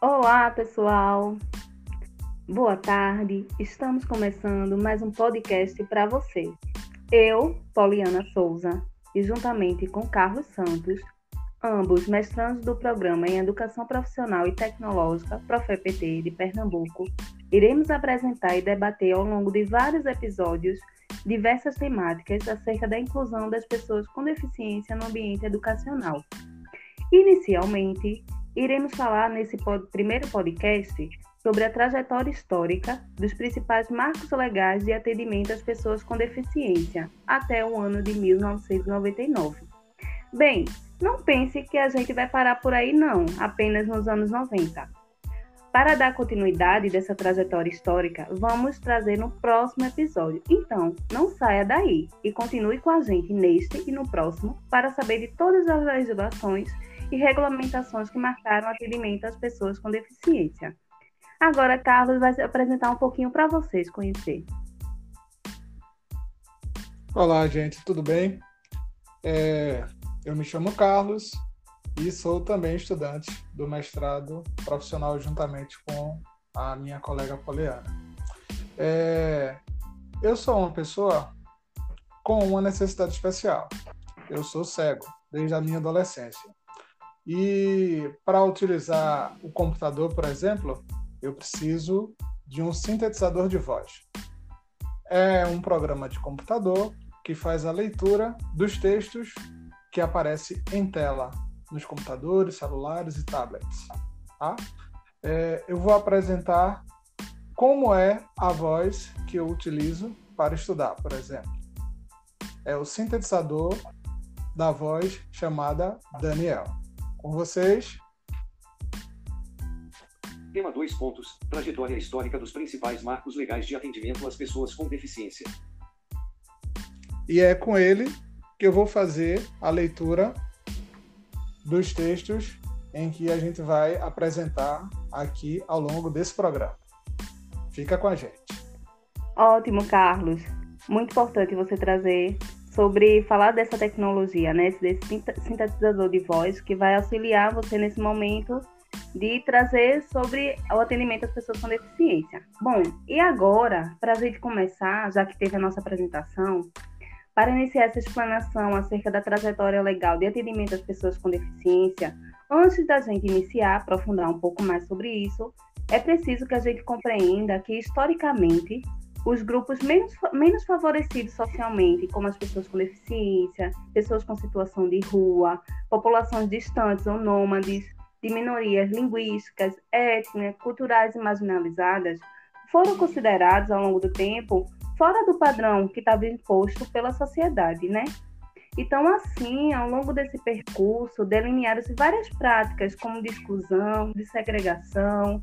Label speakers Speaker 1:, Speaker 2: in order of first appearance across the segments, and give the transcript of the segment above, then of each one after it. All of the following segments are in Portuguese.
Speaker 1: Olá, pessoal. Boa tarde. Estamos começando mais um podcast para vocês. Eu, Poliana Souza, e juntamente com Carlos Santos, ambos mestrandos do programa em Educação Profissional e Tecnológica ProfEPT de Pernambuco, iremos apresentar e debater ao longo de vários episódios diversas temáticas acerca da inclusão das pessoas com deficiência no ambiente educacional. Inicialmente, iremos falar nesse pod primeiro podcast sobre a trajetória histórica dos principais marcos legais de atendimento às pessoas com deficiência até o ano de 1999. Bem, não pense que a gente vai parar por aí não, apenas nos anos 90. Para dar continuidade dessa trajetória histórica, vamos trazer no próximo episódio. Então, não saia daí e continue com a gente neste e no próximo para saber de todas as legislações e regulamentações que marcaram o atendimento às pessoas com deficiência. Agora, Carlos vai se apresentar um pouquinho para vocês conhecer.
Speaker 2: Olá, gente, tudo bem? É, eu me chamo Carlos e sou também estudante do mestrado profissional juntamente com a minha colega Poliana. É, eu sou uma pessoa com uma necessidade especial. Eu sou cego desde a minha adolescência. E para utilizar o computador, por exemplo, eu preciso de um sintetizador de voz. É um programa de computador que faz a leitura dos textos que aparece em tela nos computadores, celulares e tablets. Tá? É, eu vou apresentar como é a voz que eu utilizo para estudar, por exemplo. É o sintetizador da voz chamada Daniel. Com vocês,
Speaker 3: Tema 2 pontos: Trajetória histórica dos principais marcos legais de atendimento às pessoas com deficiência.
Speaker 2: E é com ele que eu vou fazer a leitura dos textos em que a gente vai apresentar aqui ao longo desse programa. Fica com a gente.
Speaker 1: Ótimo, Carlos. Muito importante você trazer sobre falar dessa tecnologia, né? Desse sintetizador de voz que vai auxiliar você nesse momento de trazer sobre o atendimento às pessoas com deficiência. Bom, e agora, para a gente começar, já que teve a nossa apresentação, para iniciar essa explanação acerca da trajetória legal de atendimento às pessoas com deficiência, antes da gente iniciar, aprofundar um pouco mais sobre isso, é preciso que a gente compreenda que, historicamente, os grupos menos, menos favorecidos socialmente, como as pessoas com deficiência, pessoas com situação de rua, populações distantes ou nômades, de minorias linguísticas, étnicas, culturais e marginalizadas foram considerados ao longo do tempo fora do padrão que estava imposto pela sociedade, né? Então, assim, ao longo desse percurso, delinearam-se várias práticas, como de exclusão, de segregação,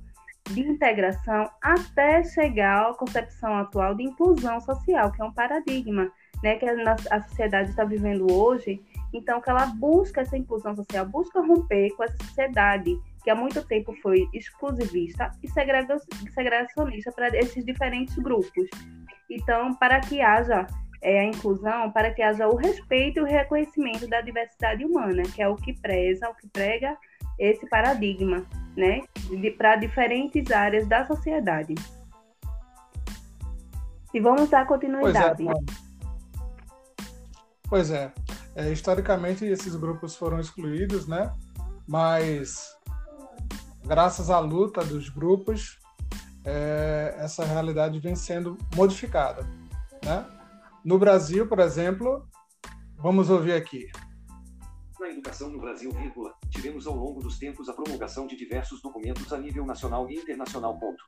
Speaker 1: de integração, até chegar à concepção atual de inclusão social, que é um paradigma né, que a sociedade está vivendo hoje então, que ela busca essa inclusão social, busca romper com essa sociedade que há muito tempo foi exclusivista e segregacionista para esses diferentes grupos. Então, para que haja é, a inclusão, para que haja o respeito e o reconhecimento da diversidade humana, que é o que preza, o que prega esse paradigma, né, para diferentes áreas da sociedade. E vamos dar continuidade.
Speaker 2: Pois é. Pois é. É, historicamente, esses grupos foram excluídos, né? Mas, graças à luta dos grupos, é, essa realidade vem sendo modificada, né? No Brasil, por exemplo, vamos ouvir aqui.
Speaker 3: Na educação no Brasil, vírgula, tivemos ao longo dos tempos a promulgação de diversos documentos a nível nacional e internacional. Ponto.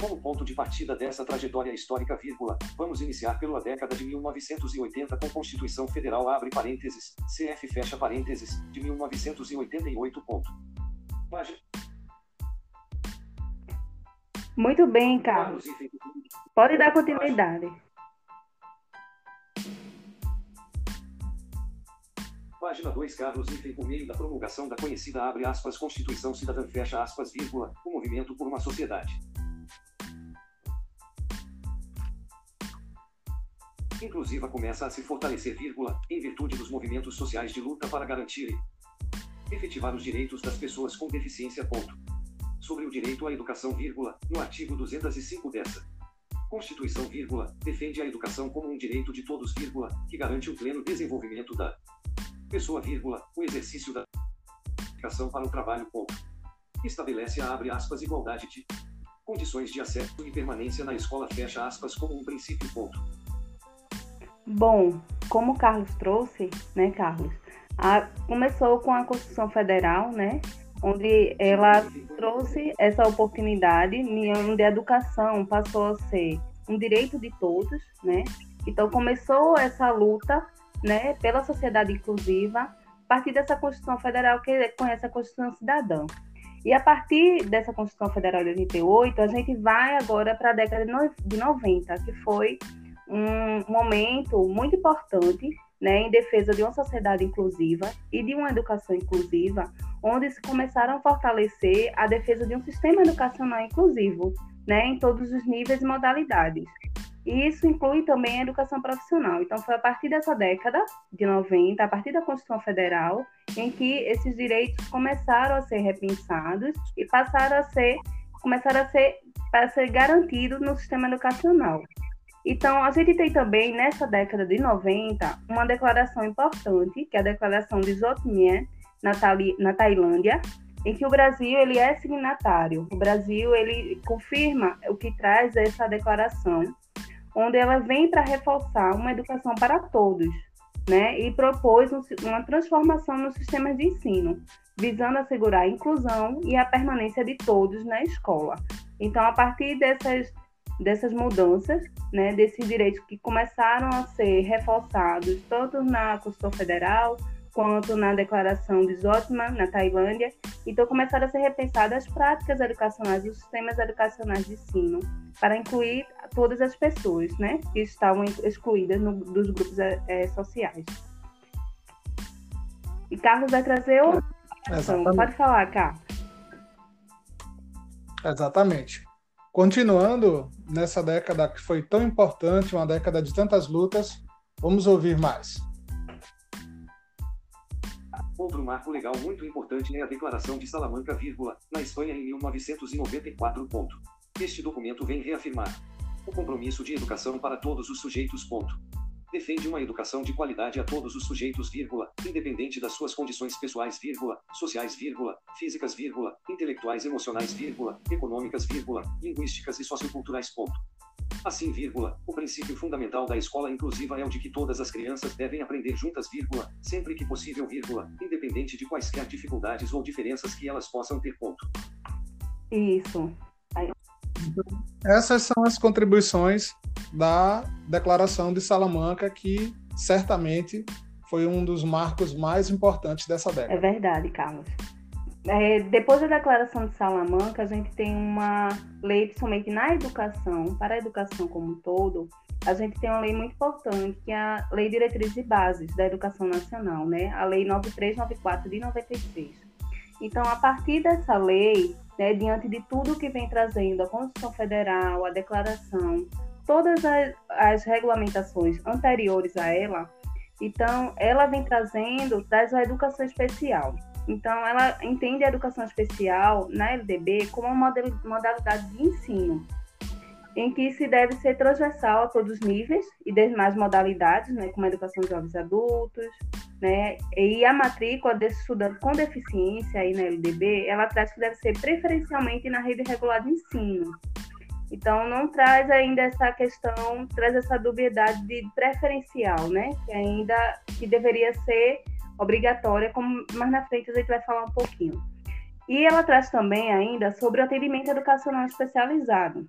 Speaker 3: Como ponto de partida dessa trajetória histórica, vírgula, vamos iniciar pela década de 1980 com Constituição Federal abre parênteses, CF fecha parênteses, de 1988. Ponto. Página.
Speaker 1: Muito bem, Carlos. Pode dar continuidade.
Speaker 3: Página 2 Carlos Item por meio da promulgação da conhecida abre aspas Constituição Cidadã fecha aspas vírgula, o movimento por uma sociedade inclusiva começa a se fortalecer, vírgula, em virtude dos movimentos sociais de luta para garantir Efetivar os direitos das pessoas com deficiência. Ponto. Sobre o direito à educação, vírgula, no artigo 205 dessa Constituição, vírgula, defende a educação como um direito de todos, vírgula, que garante o pleno desenvolvimento da pessoa, vírgula, o exercício da educação para o trabalho, ponto. Estabelece a abre aspas igualdade de condições de acesso e permanência na escola, fecha aspas, como um princípio, ponto.
Speaker 1: Bom, como o Carlos trouxe, né, Carlos, a, começou com a Constituição Federal, né, onde ela trouxe essa oportunidade, onde a educação passou a ser um direito de todos, né? Então começou essa luta, né, pela sociedade inclusiva, a partir dessa Constituição Federal que conhece a Constituição Cidadã. E a partir dessa Constituição Federal de 88, a gente vai agora para a década de 90, que foi um momento muito importante né, em defesa de uma sociedade inclusiva e de uma educação inclusiva, onde se começaram a fortalecer a defesa de um sistema educacional inclusivo, né, em todos os níveis e modalidades. E isso inclui também a educação profissional. Então, foi a partir dessa década de 90, a partir da Constituição Federal, em que esses direitos começaram a ser repensados e passaram a ser, começaram a ser, para ser garantidos no sistema educacional. Então, a gente tem também, nessa década de 90, uma declaração importante, que é a Declaração de Jotmien, na, na Tailândia, em que o Brasil ele é signatário. O Brasil ele confirma o que traz essa declaração, onde ela vem para reforçar uma educação para todos, né? E propôs uma transformação no sistema de ensino, visando assegurar a inclusão e a permanência de todos na escola. Então, a partir dessas dessas mudanças, né, desses direitos que começaram a ser reforçados tanto na Constituição Federal quanto na Declaração de Zotman, na Tailândia. Então, começaram a ser repensadas as práticas educacionais, os sistemas educacionais de ensino, para incluir todas as pessoas né, que estavam excluídas no, dos grupos é, sociais. E Carlos vai trazer outra. Pode falar, Carlos.
Speaker 2: Exatamente. Continuando nessa década que foi tão importante, uma década de tantas lutas, vamos ouvir mais.
Speaker 3: Outro marco legal muito importante é a Declaração de Salamanca, vírgula, na Espanha em 1994. Ponto. Este documento vem reafirmar o compromisso de educação para todos os sujeitos. Ponto defende uma educação de qualidade a todos os sujeitos, vírgula, independente das suas condições pessoais, vírgula, sociais, vírgula, físicas, vírgula, intelectuais, emocionais, vírgula, econômicas, vírgula, linguísticas e socioculturais. Ponto. Assim, vírgula, o princípio fundamental da escola inclusiva é o de que todas as crianças devem aprender juntas, vírgula, sempre que possível, vírgula, independente de quaisquer dificuldades ou diferenças que elas possam ter. Ponto.
Speaker 1: Isso.
Speaker 2: Essas são as contribuições da Declaração de Salamanca, que certamente foi um dos marcos mais importantes dessa década.
Speaker 1: É verdade, Carlos. É, depois da Declaração de Salamanca, a gente tem uma lei, somente na educação, para a educação como um todo, a gente tem uma lei muito importante, que é a Lei Diretrizes e Bases da Educação Nacional, né? a Lei 9394 de 96. Então, a partir dessa lei, né, diante de tudo que vem trazendo a Constituição Federal, a Declaração, todas as, as regulamentações anteriores a ela, então ela vem trazendo, traz a educação especial. Então ela entende a educação especial na LDB como uma modalidade de ensino, em que se deve ser transversal a todos os níveis e demais modalidades, né, como a educação de jovens adultos, né, e a matrícula desse estudante com deficiência aí na LDB, ela traz que deve ser preferencialmente na rede regular de ensino, então não traz ainda essa questão, traz essa dubiedade de preferencial, né? Que ainda que deveria ser obrigatória, como mais na frente a gente vai falar um pouquinho. E ela traz também ainda sobre o atendimento educacional especializado,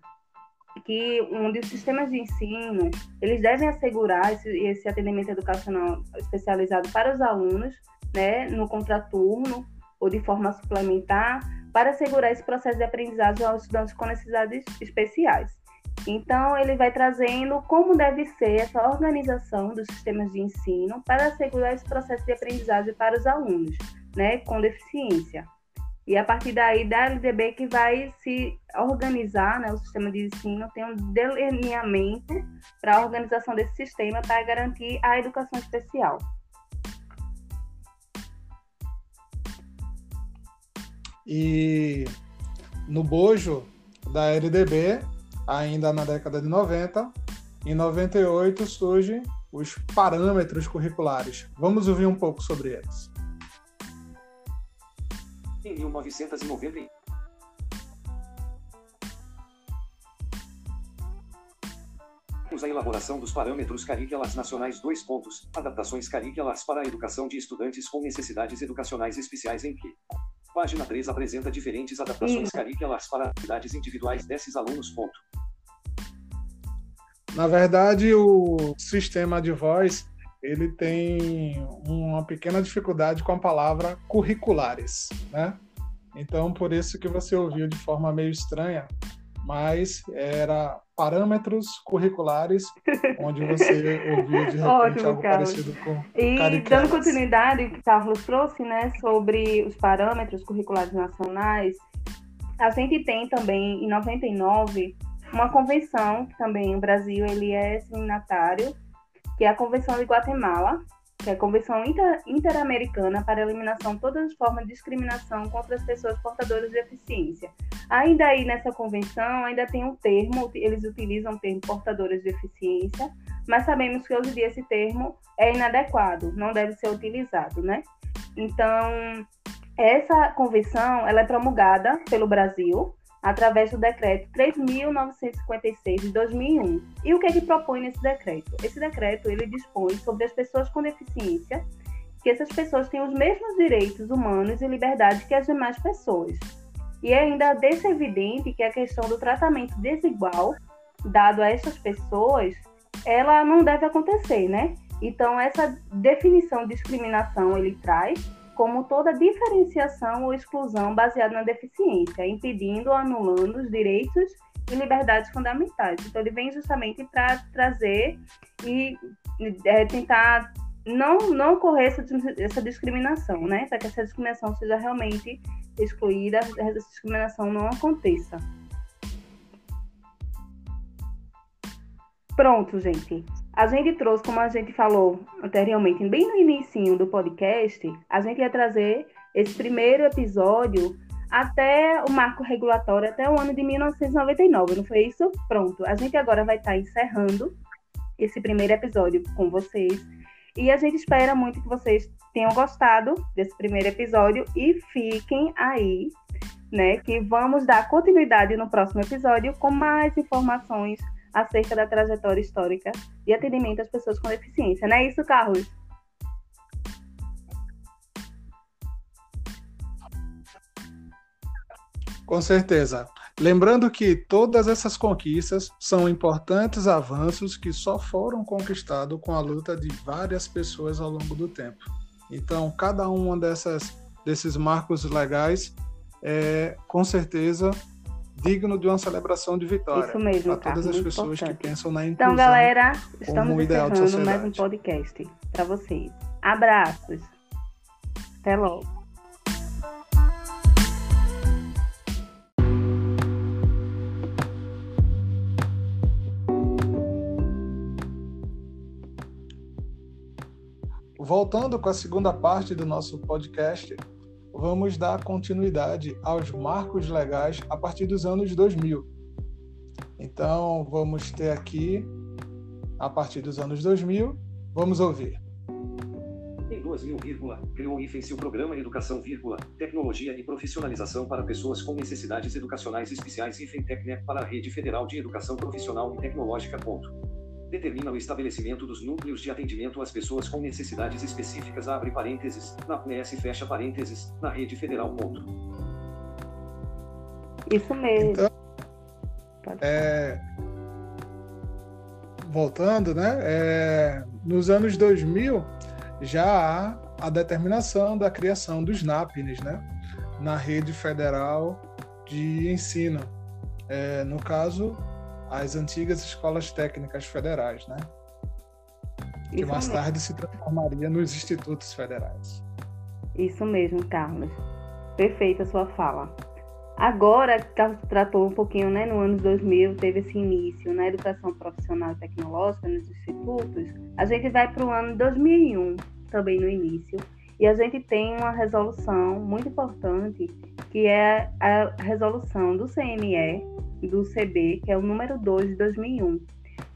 Speaker 1: que onde os sistemas de ensino eles devem assegurar esse, esse atendimento educacional especializado para os alunos, né, no contraturno ou de forma suplementar, para assegurar esse processo de aprendizagem aos estudantes com necessidades especiais. Então, ele vai trazendo como deve ser essa organização dos sistemas de ensino para assegurar esse processo de aprendizagem para os alunos né, com deficiência. E a partir daí, da LDB que vai se organizar, né, o sistema de ensino tem um delineamento para a organização desse sistema para garantir a educação especial.
Speaker 2: E no bojo da LDB, ainda na década de 90, em 98 surgem os parâmetros curriculares. Vamos ouvir um pouco sobre eles.
Speaker 3: Em 1990, a elaboração dos parâmetros curriculares nacionais dois pontos, adaptações curriculares para a educação de estudantes com necessidades educacionais especiais em que Página 3 apresenta diferentes adaptações curriculares para atividades individuais desses alunos. Ponto.
Speaker 2: Na verdade, o sistema de voz ele tem uma pequena dificuldade com a palavra curriculares, né? Então, por isso que você ouviu de forma meio estranha, mas era parâmetros curriculares, onde você ouviu de repente Ótimo, algo Carlos. parecido com
Speaker 1: E dando continuidade o que Carlos trouxe, né, sobre os parâmetros curriculares nacionais, a gente tem também em 99 uma convenção que também o Brasil ele é signatário, que é a Convenção de Guatemala, que é a Convenção Inter Interamericana para a Eliminação de Todas as Formas de Discriminação contra as Pessoas Portadoras de Deficiência. Ainda aí nessa convenção, ainda tem um termo, eles utilizam o termo portadoras de deficiência, mas sabemos que hoje em dia esse termo é inadequado, não deve ser utilizado, né? Então, essa convenção, ela é promulgada pelo Brasil, através do decreto 3.956 de 2001. E o que é que propõe nesse decreto? Esse decreto ele dispõe sobre as pessoas com deficiência, que essas pessoas têm os mesmos direitos humanos e liberdades que as demais pessoas. E ainda deixa evidente que a questão do tratamento desigual dado a essas pessoas, ela não deve acontecer, né? Então essa definição de discriminação ele traz como toda diferenciação ou exclusão baseada na deficiência, impedindo ou anulando os direitos e liberdades fundamentais. Então, ele vem justamente para trazer e é, tentar não, não ocorrer essa, essa discriminação, né? Para que essa discriminação seja realmente excluída, essa discriminação não aconteça. Pronto, gente. A gente trouxe, como a gente falou anteriormente, bem no início do podcast, a gente ia trazer esse primeiro episódio até o marco regulatório, até o ano de 1999, não foi isso? Pronto. A gente agora vai estar encerrando esse primeiro episódio com vocês. E a gente espera muito que vocês tenham gostado desse primeiro episódio e fiquem aí, né? Que vamos dar continuidade no próximo episódio com mais informações acerca da trajetória histórica de atendimento às pessoas com deficiência. Não é isso, Carlos?
Speaker 2: Com certeza. Lembrando que todas essas conquistas são importantes avanços que só foram conquistados com a luta de várias pessoas ao longo do tempo. Então, cada dessas, desses marcos legais é, com certeza, digno de uma celebração de vitória.
Speaker 1: Isso mesmo,
Speaker 2: Para todas as pessoas importante. que pensam na
Speaker 1: inclusão. Então, galera, estamos um encerrando mais um podcast para vocês. Abraços. Até logo.
Speaker 2: Voltando com a segunda parte do nosso podcast, vamos dar continuidade aos marcos legais a partir dos anos 2000. Então, vamos ter aqui, a partir dos anos 2000, vamos ouvir.
Speaker 3: Em 2000, criou IFENSE o Programa Educação, Tecnologia e Profissionalização para Pessoas com Necessidades Educacionais Especiais IFENTECNEP para a Rede Federal de Educação Profissional e Tecnológica. Ponto determina o estabelecimento dos núcleos de atendimento às pessoas com necessidades específicas, abre parênteses, na PNS fecha parênteses, na rede federal. Ponto.
Speaker 1: Isso mesmo. Então,
Speaker 2: é, voltando, né? É, nos anos 2000 já há a determinação da criação dos NAPNES, né? Na rede federal de ensino. É, no caso, as antigas escolas técnicas federais, né? Que Isso mais mesmo. tarde se transformaria nos institutos federais.
Speaker 1: Isso mesmo, Carlos. Perfeita a sua fala. Agora, Carlos tratou um pouquinho, né, no ano 2000, teve esse início na educação profissional e tecnológica nos institutos. A gente vai para o ano 2001, também no início, E a gente tem uma resolução muito importante, que é a resolução do CNE, do CB, que é o número 2 de 2001,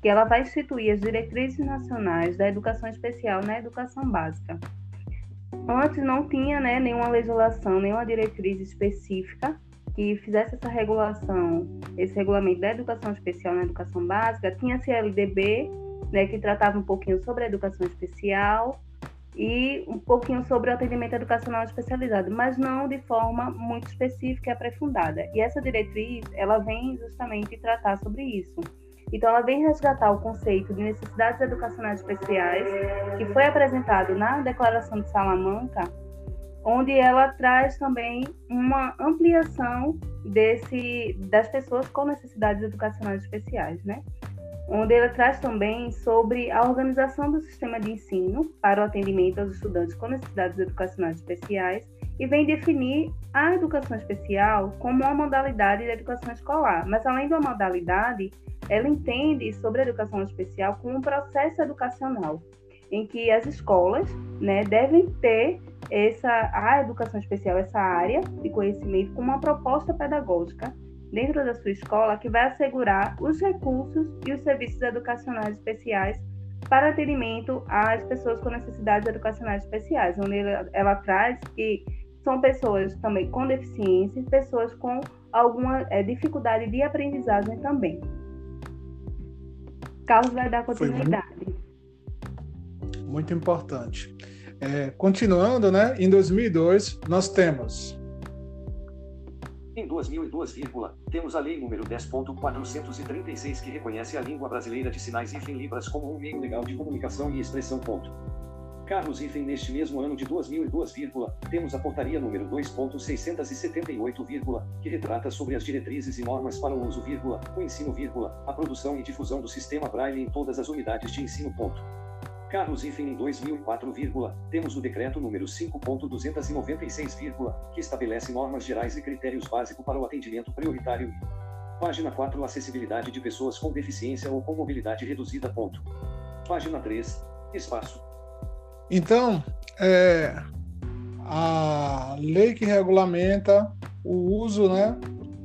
Speaker 1: que ela vai instituir as diretrizes nacionais da educação especial na educação básica. Antes não tinha né, nenhuma legislação, nenhuma diretriz específica que fizesse essa regulação, esse regulamento da educação especial na educação básica. Tinha a CLDB, né, que tratava um pouquinho sobre a educação especial e um pouquinho sobre o atendimento educacional especializado, mas não de forma muito específica e aprofundada. E essa diretriz, ela vem justamente tratar sobre isso. Então, ela vem resgatar o conceito de necessidades educacionais especiais, que foi apresentado na Declaração de Salamanca, onde ela traz também uma ampliação desse, das pessoas com necessidades educacionais especiais, né? Onde ela traz também sobre a organização do sistema de ensino para o atendimento aos estudantes com necessidades educacionais especiais e vem definir a educação especial como uma modalidade da educação escolar. Mas além da modalidade, ela entende sobre a educação especial como um processo educacional em que as escolas né, devem ter essa a educação especial, essa área de conhecimento, como uma proposta pedagógica dentro da sua escola que vai assegurar os recursos e os serviços educacionais especiais para atendimento às pessoas com necessidades educacionais especiais, onde ela, ela traz que são pessoas também com deficiência, pessoas com alguma é, dificuldade de aprendizagem também. Carlos vai dar continuidade.
Speaker 2: Muito, muito importante. É, continuando, né, em 2002, nós temos.
Speaker 3: Em 2002, temos a Lei número 10.436 que reconhece a língua brasileira de sinais e Libras como um meio legal de comunicação e expressão. Ponto. Carlos Ifen neste mesmo ano de 2002, temos a portaria número 2.678, que retrata sobre as diretrizes e normas para o uso, o ensino, a produção e difusão do sistema Braille em todas as unidades de ensino. Ponto. Carlos Ifen em 2004, temos o decreto número 5.296, que estabelece normas gerais e critérios básicos para o atendimento prioritário. Página 4 Acessibilidade de pessoas com deficiência ou com mobilidade reduzida. Ponto. Página 3 Espaço
Speaker 2: então, é, a lei que regulamenta o uso né,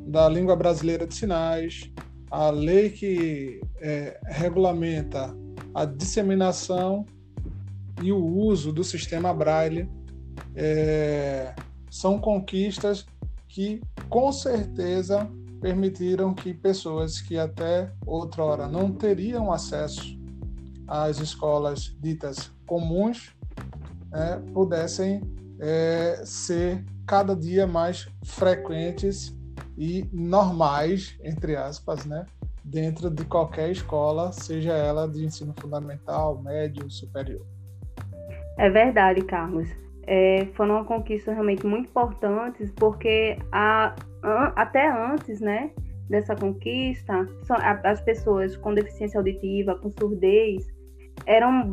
Speaker 2: da língua brasileira de sinais, a lei que é, regulamenta a disseminação e o uso do sistema Braille é, são conquistas que, com certeza, permitiram que pessoas que até outrora não teriam acesso às escolas ditas comuns né, pudessem é, ser cada dia mais frequentes e normais, entre aspas, né, dentro de qualquer escola, seja ela de ensino fundamental, médio, superior.
Speaker 1: É verdade, Carlos. É, foram uma conquista realmente muito importantes, porque a, até antes, né, dessa conquista, as pessoas com deficiência auditiva, com surdez, eram,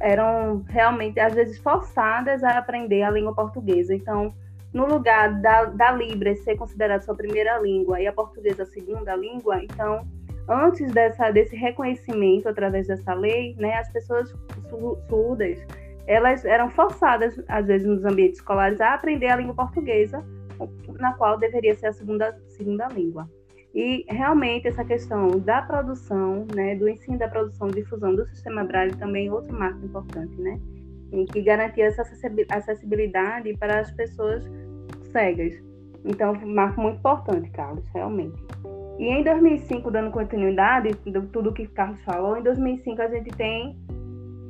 Speaker 1: eram realmente, às vezes, forçadas a aprender a língua portuguesa. Então, no lugar da, da Libra ser considerada sua primeira língua e a portuguesa a segunda língua, então, antes dessa, desse reconhecimento através dessa lei, né, as pessoas surdas, elas eram forçadas, às vezes, nos ambientes escolares, a aprender a língua portuguesa, na qual deveria ser a segunda, segunda língua. E realmente essa questão da produção, né, do ensino da produção difusão do sistema Braille também é outro marco importante, né, em que garantia essa acessibilidade para as pessoas cegas. Então, um marco muito importante, Carlos, realmente. E em 2005, dando continuidade de tudo que Carlos falou, em 2005 a gente tem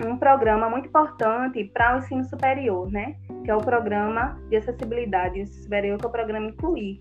Speaker 1: um programa muito importante para o ensino superior, né? Que é o programa de acessibilidade superior, que é o programa Incluir,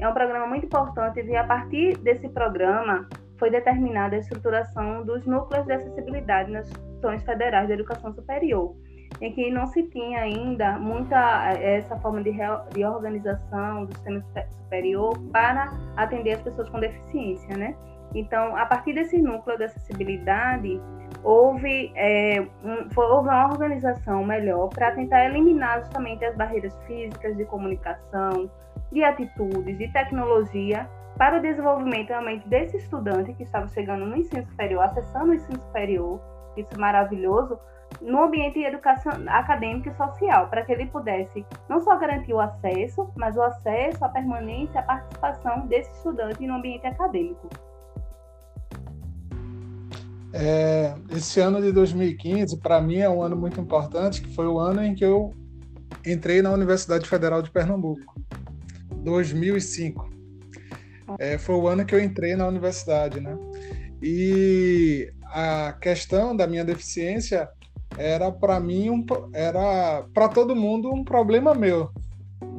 Speaker 1: é um programa muito importante e a partir desse programa foi determinada a estruturação dos núcleos de acessibilidade nas instituições federais de educação superior, em que não se tinha ainda muita eh, essa forma de, de organização do sistema superior para atender as pessoas com deficiência, né? Então, a partir desse núcleo de acessibilidade, houve, é, um, foi, houve uma organização melhor para tentar eliminar justamente as barreiras físicas de comunicação, de atitudes, de tecnologia para o desenvolvimento realmente desse estudante que estava chegando no ensino superior, acessando o ensino superior, isso é maravilhoso, no ambiente de educação acadêmica e social, para que ele pudesse não só garantir o acesso, mas o acesso, a permanência, a participação desse estudante no ambiente acadêmico.
Speaker 2: É, esse ano de 2015, para mim, é um ano muito importante, que foi o ano em que eu entrei na Universidade Federal de Pernambuco, 2005. É, foi o ano que eu entrei na universidade, né? E a questão da minha deficiência era para mim um, era para todo mundo um problema meu,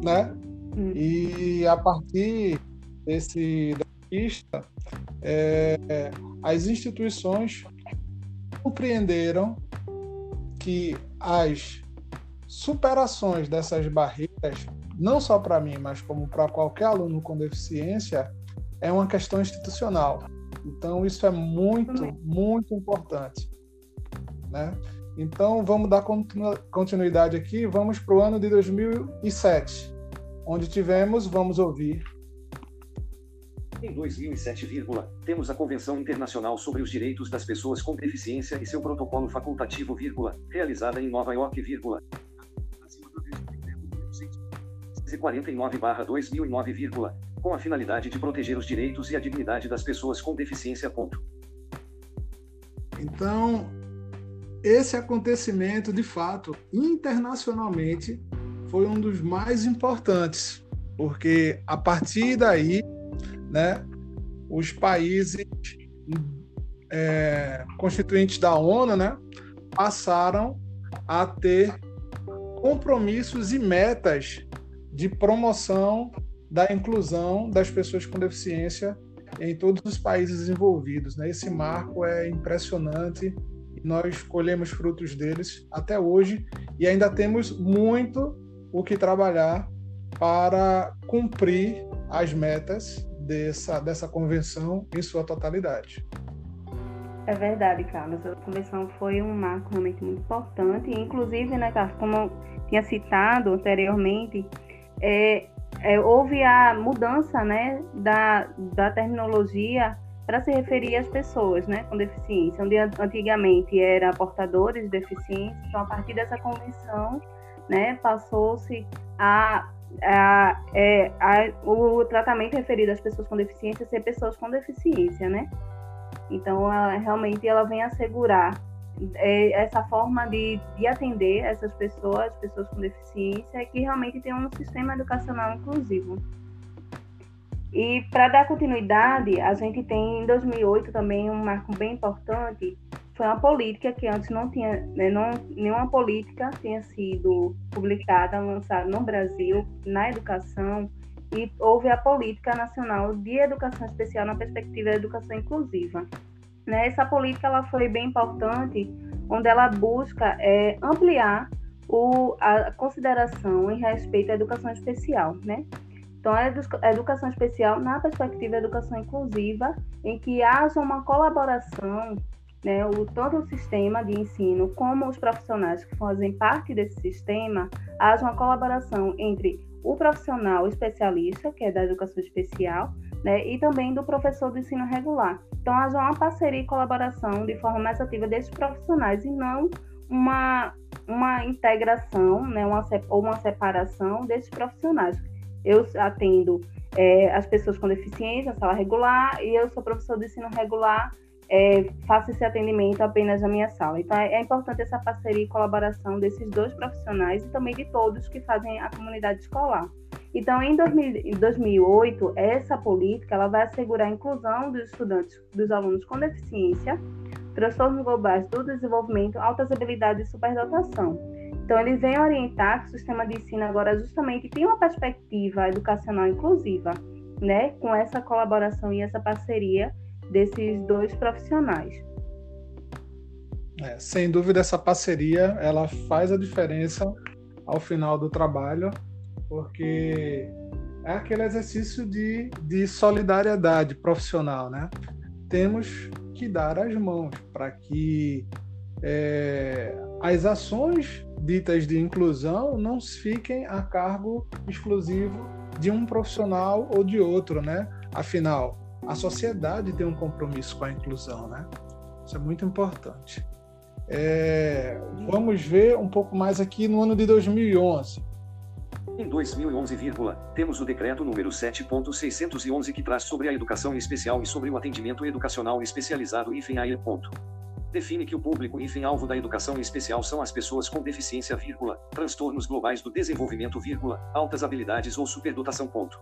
Speaker 2: né? Hum. E a partir desse pista, é, as instituições compreenderam que as superações dessas barreiras, não só para mim, mas como para qualquer aluno com deficiência, é uma questão institucional. Então, isso é muito, muito importante. Né? Então, vamos dar continuidade aqui. Vamos para o ano de 2007, onde tivemos, vamos ouvir.
Speaker 3: Em 2007, temos a Convenção Internacional sobre os Direitos das Pessoas com Deficiência e seu protocolo facultativo, realizada em Nova York, 49-2009, com a finalidade de proteger os direitos e a dignidade das pessoas com deficiência. Ponto.
Speaker 2: Então, esse acontecimento, de fato, internacionalmente, foi um dos mais importantes, porque a partir daí, né, os países é, constituintes da ONU, né, passaram a ter compromissos e metas de promoção da inclusão das pessoas com deficiência em todos os países envolvidos. Né? Esse marco é impressionante nós colhemos frutos deles até hoje e ainda temos muito o que trabalhar para cumprir as metas dessa, dessa convenção em sua totalidade.
Speaker 1: É verdade, Carlos. A convenção foi um marco realmente muito importante. Inclusive, né, Carlos, como eu tinha citado anteriormente, é, é, houve a mudança né, da, da terminologia para se referir às pessoas né, com deficiência, onde antigamente era portadores de deficiência, então a partir dessa convenção né, passou-se a, a, é, a, o tratamento referido às pessoas com deficiência ser pessoas com deficiência, né? Então, ela, realmente ela vem assegurar é, essa forma de, de atender essas pessoas, pessoas com deficiência, que realmente tem um sistema educacional inclusivo. E para dar continuidade, a gente tem em 2008 também um marco bem importante, foi uma política que antes não tinha, né, não, nenhuma política tinha sido publicada, lançada no Brasil, na educação, e houve a Política Nacional de Educação Especial na perspectiva da educação inclusiva. Né, essa política ela foi bem importante, onde ela busca é, ampliar o, a consideração em respeito à educação especial, né? Então, a educação especial na perspectiva da educação inclusiva, em que haja uma colaboração, né, o, todo o sistema de ensino, como os profissionais que fazem parte desse sistema, haja uma colaboração entre o profissional especialista, que é da educação especial, né, e também do professor do ensino regular. Então, haja uma parceria e colaboração de forma mais ativa desses profissionais e não uma, uma integração, né, uma, ou uma separação desses profissionais eu atendo é, as pessoas com deficiência, sala regular, e eu sou professor de ensino regular, é, faço esse atendimento apenas na minha sala. Então, é, é importante essa parceria e colaboração desses dois profissionais e também de todos que fazem a comunidade escolar. Então, em, 2000, em 2008, essa política ela vai assegurar a inclusão dos estudantes, dos alunos com deficiência, transtornos globais do desenvolvimento, altas habilidades e superdotação então, eles vêm orientar que o sistema de ensino agora justamente tem uma perspectiva educacional inclusiva, né, com essa colaboração e essa parceria desses dois profissionais.
Speaker 2: É, sem dúvida, essa parceria ela faz a diferença ao final do trabalho, porque é aquele exercício de, de solidariedade profissional, né? Temos que dar as mãos para que é, as ações ditas de inclusão não fiquem a cargo exclusivo de um profissional ou de outro, né? Afinal, a sociedade tem um compromisso com a inclusão, né? Isso é muito importante. É, vamos ver um pouco mais aqui no ano de 2011.
Speaker 3: Em 2011, temos o decreto número 7.611 que traz sobre a educação especial e sobre o atendimento educacional especializado IFEM ponto. Define que o público alvo da educação especial são as pessoas com deficiência, vírgula, transtornos globais do desenvolvimento, vírgula, altas habilidades ou superdotação. Ponto.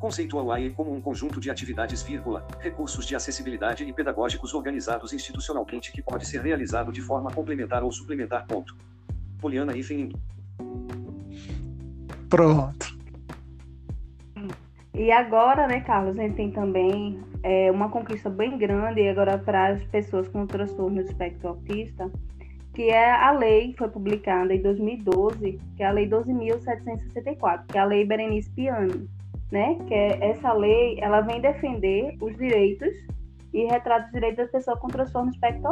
Speaker 3: Conceitua o AE como um conjunto de atividades, vírgula, recursos de acessibilidade e pedagógicos organizados institucionalmente que pode ser realizado de forma complementar ou suplementar. Ponto. Poliana Ifen
Speaker 2: Pronto.
Speaker 1: E agora, né, Carlos, a gente tem também é, uma conquista bem grande agora para as pessoas com transtorno do espectro autista, que é a lei, foi publicada em 2012, que é a Lei 12.764, que é a Lei Berenice Piano, né? Que é, essa lei, ela vem defender os direitos e retrata os direitos das pessoas com transtorno do espectro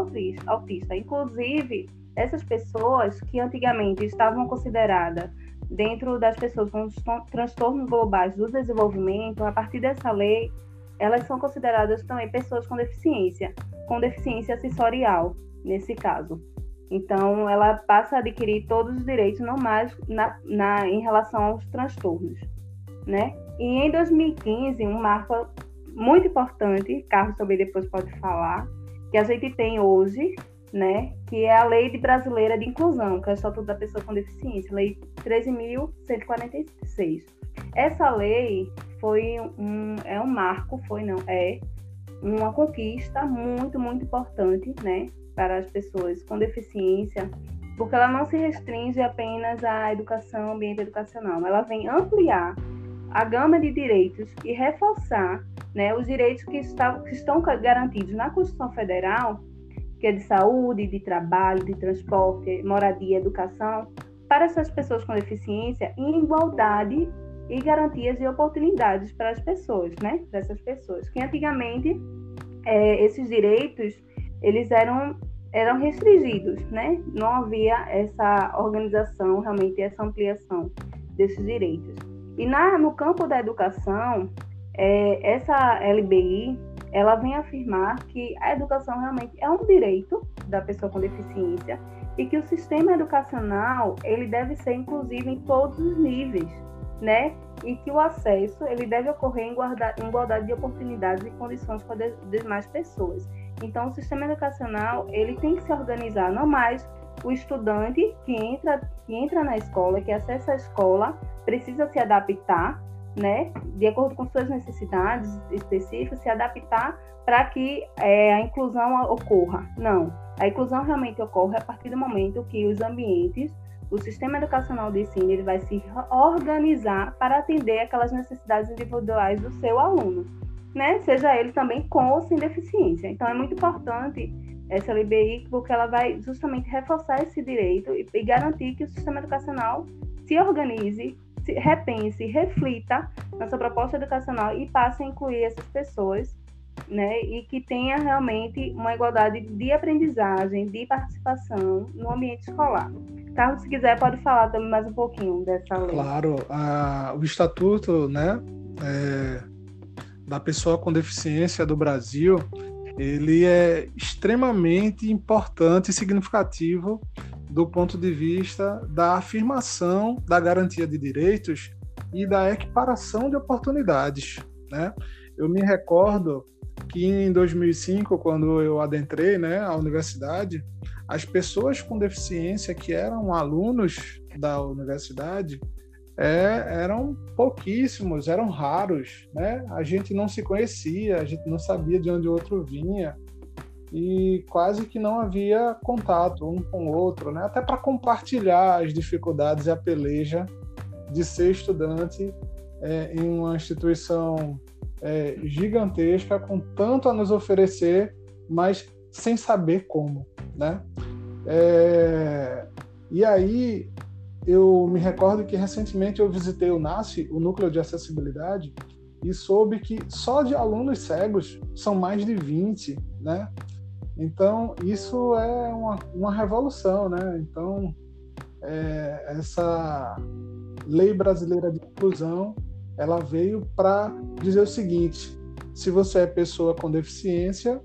Speaker 1: autista. Inclusive, essas pessoas que antigamente estavam consideradas dentro das pessoas com transtornos globais do desenvolvimento, a partir dessa lei, elas são consideradas também pessoas com deficiência, com deficiência sensorial, nesse caso. Então, ela passa a adquirir todos os direitos, não mais na, na, em relação aos transtornos, né? E em 2015, um marco muito importante, Carlos também depois pode falar, que a gente tem hoje, né, que é a Lei Brasileira de Inclusão, que é o Estatuto da Pessoa com Deficiência, Lei 13.146. Essa lei foi um, é um marco, foi não, é uma conquista muito, muito importante, né, para as pessoas com deficiência, porque ela não se restringe apenas à educação, ambiente educacional, ela vem ampliar a gama de direitos e reforçar né, os direitos que, está, que estão garantidos na Constituição Federal que é de saúde, de trabalho, de transporte, moradia, educação, para essas pessoas com deficiência em igualdade e garantias e oportunidades para as pessoas, né? Para essas pessoas. Que antigamente é, esses direitos eles eram eram restringidos, né? Não havia essa organização, realmente essa ampliação desses direitos. E na, no campo da educação, é, essa LBI ela vem afirmar que a educação realmente é um direito da pessoa com deficiência e que o sistema educacional ele deve ser inclusivo em todos os níveis, né? E que o acesso ele deve ocorrer em igualdade de oportunidades e condições com as demais pessoas. Então, o sistema educacional ele tem que se organizar não mais o estudante que entra que entra na escola, que acessa a escola, precisa se adaptar né, de acordo com suas necessidades específicas, se adaptar para que é, a inclusão ocorra. Não, a inclusão realmente ocorre a partir do momento que os ambientes, o sistema educacional de ensino, ele vai se organizar para atender aquelas necessidades individuais do seu aluno, né, seja ele também com ou sem deficiência. Então, é muito importante essa LBI, porque ela vai justamente reforçar esse direito e, e garantir que o sistema educacional se organize repense, reflita na sua proposta educacional e passe a incluir essas pessoas, né, e que tenha realmente uma igualdade de aprendizagem, de participação no ambiente escolar. Carlos, se quiser, pode falar também mais um pouquinho dessa lei.
Speaker 2: Claro, a, o estatuto, né, é, da pessoa com deficiência do Brasil, ele é extremamente importante e significativo do ponto de vista da afirmação da garantia de direitos e da equiparação de oportunidades. Né? Eu me recordo que em 2005, quando eu adentrei né, a universidade, as pessoas com deficiência que eram alunos da universidade é, eram pouquíssimos, eram raros. Né? A gente não se conhecia, a gente não sabia de onde o outro vinha e quase que não havia contato um com o outro, né? até para compartilhar as dificuldades e a peleja de ser estudante é, em uma instituição é, gigantesca, com tanto a nos oferecer, mas sem saber como. Né? É, e aí eu me recordo que recentemente eu visitei o NASF, o Núcleo de Acessibilidade, e soube que só de alunos cegos são mais de 20, né? Então, isso é uma, uma revolução, né? Então, é, essa lei brasileira de inclusão, ela veio para dizer o seguinte: se você é pessoa com deficiência,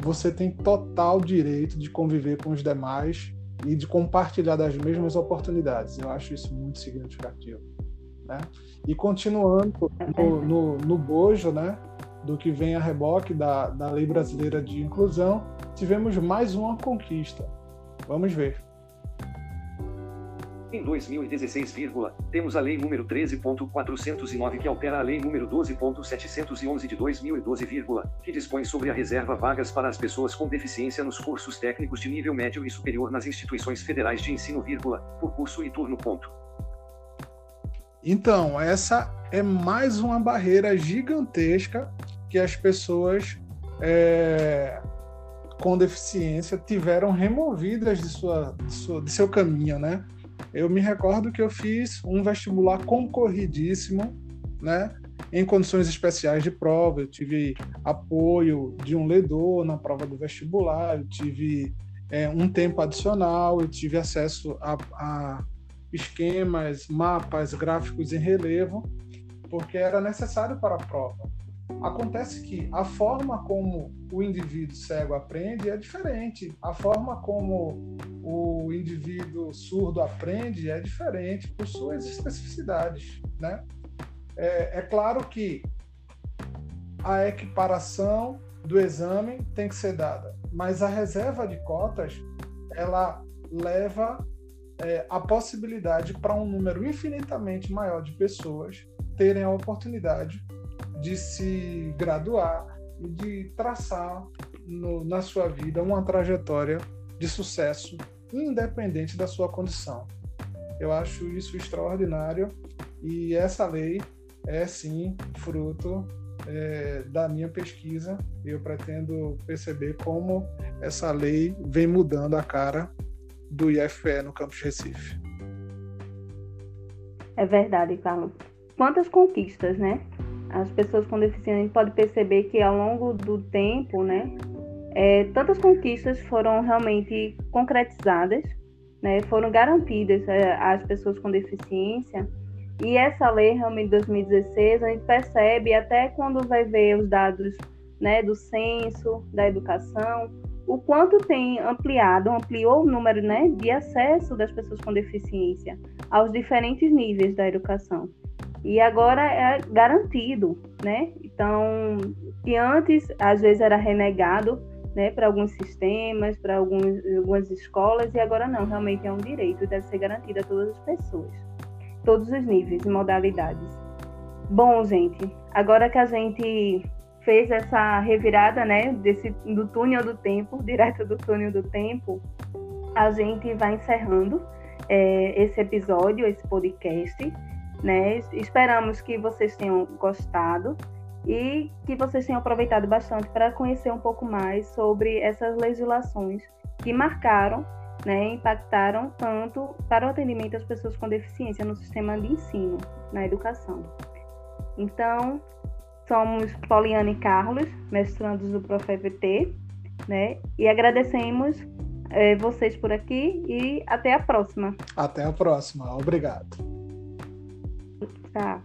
Speaker 2: você tem total direito de conviver com os demais e de compartilhar das mesmas oportunidades. Eu acho isso muito significativo. Né? E continuando no, no, no bojo, né, do que vem a reboque da, da Lei Brasileira de Inclusão, tivemos mais uma conquista. Vamos ver.
Speaker 3: Em 2016, temos a Lei número 13.409 que altera a Lei número 12.711 de 2012, que dispõe sobre a reserva vagas para as pessoas com deficiência nos cursos técnicos de nível médio e superior nas instituições federais de ensino, por curso e turno. Ponto.
Speaker 2: Então, essa é mais uma barreira gigantesca que as pessoas é, com deficiência tiveram removidas de, sua, de, sua, de seu caminho, né? Eu me recordo que eu fiz um vestibular concorridíssimo, né? Em condições especiais de prova, eu tive apoio de um ledor na prova do vestibular, eu tive é, um tempo adicional, eu tive acesso a, a esquemas, mapas, gráficos em relevo, porque era necessário para a prova. Acontece que a forma como o indivíduo cego aprende é diferente. A forma como o indivíduo surdo aprende é diferente por suas especificidades, né? É, é claro que a equiparação do exame tem que ser dada, mas a reserva de cotas ela leva é, a possibilidade para um número infinitamente maior de pessoas terem a oportunidade de se graduar e de traçar no, na sua vida uma trajetória de sucesso, independente da sua condição. Eu acho isso extraordinário e essa lei é sim fruto é, da minha pesquisa. Eu pretendo perceber como essa lei vem mudando a cara do IFE no campus Recife.
Speaker 1: É verdade, Carlos. Quantas conquistas, né? As pessoas com deficiência podem perceber que ao longo do tempo, né, é, tantas conquistas foram realmente concretizadas, né, foram garantidas é, às pessoas com deficiência. E essa lei, realmente, de 2016, a gente percebe até quando vai ver os dados né, do censo, da educação, o quanto tem ampliado, ampliou o número né, de acesso das pessoas com deficiência aos diferentes níveis da educação e agora é garantido, né? Então, que antes às vezes era renegado, né, para alguns sistemas, para algumas escolas, e agora não, realmente é um direito, deve ser garantido a todas as pessoas, todos os níveis e modalidades. Bom, gente, agora que a gente fez essa revirada, né, desse, do túnel do tempo, direto do túnel do tempo, a gente vai encerrando é, esse episódio, esse podcast. Né? Esperamos que vocês tenham gostado e que vocês tenham aproveitado bastante para conhecer um pouco mais sobre essas legislações que marcaram, né, impactaram tanto para o atendimento às pessoas com deficiência no sistema de ensino, na educação. Então, somos Poliana e Carlos, mestrandos do ProfEVT, né, e agradecemos é, vocês por aqui e até a próxima.
Speaker 2: Até a próxima. Obrigado.
Speaker 1: Tá.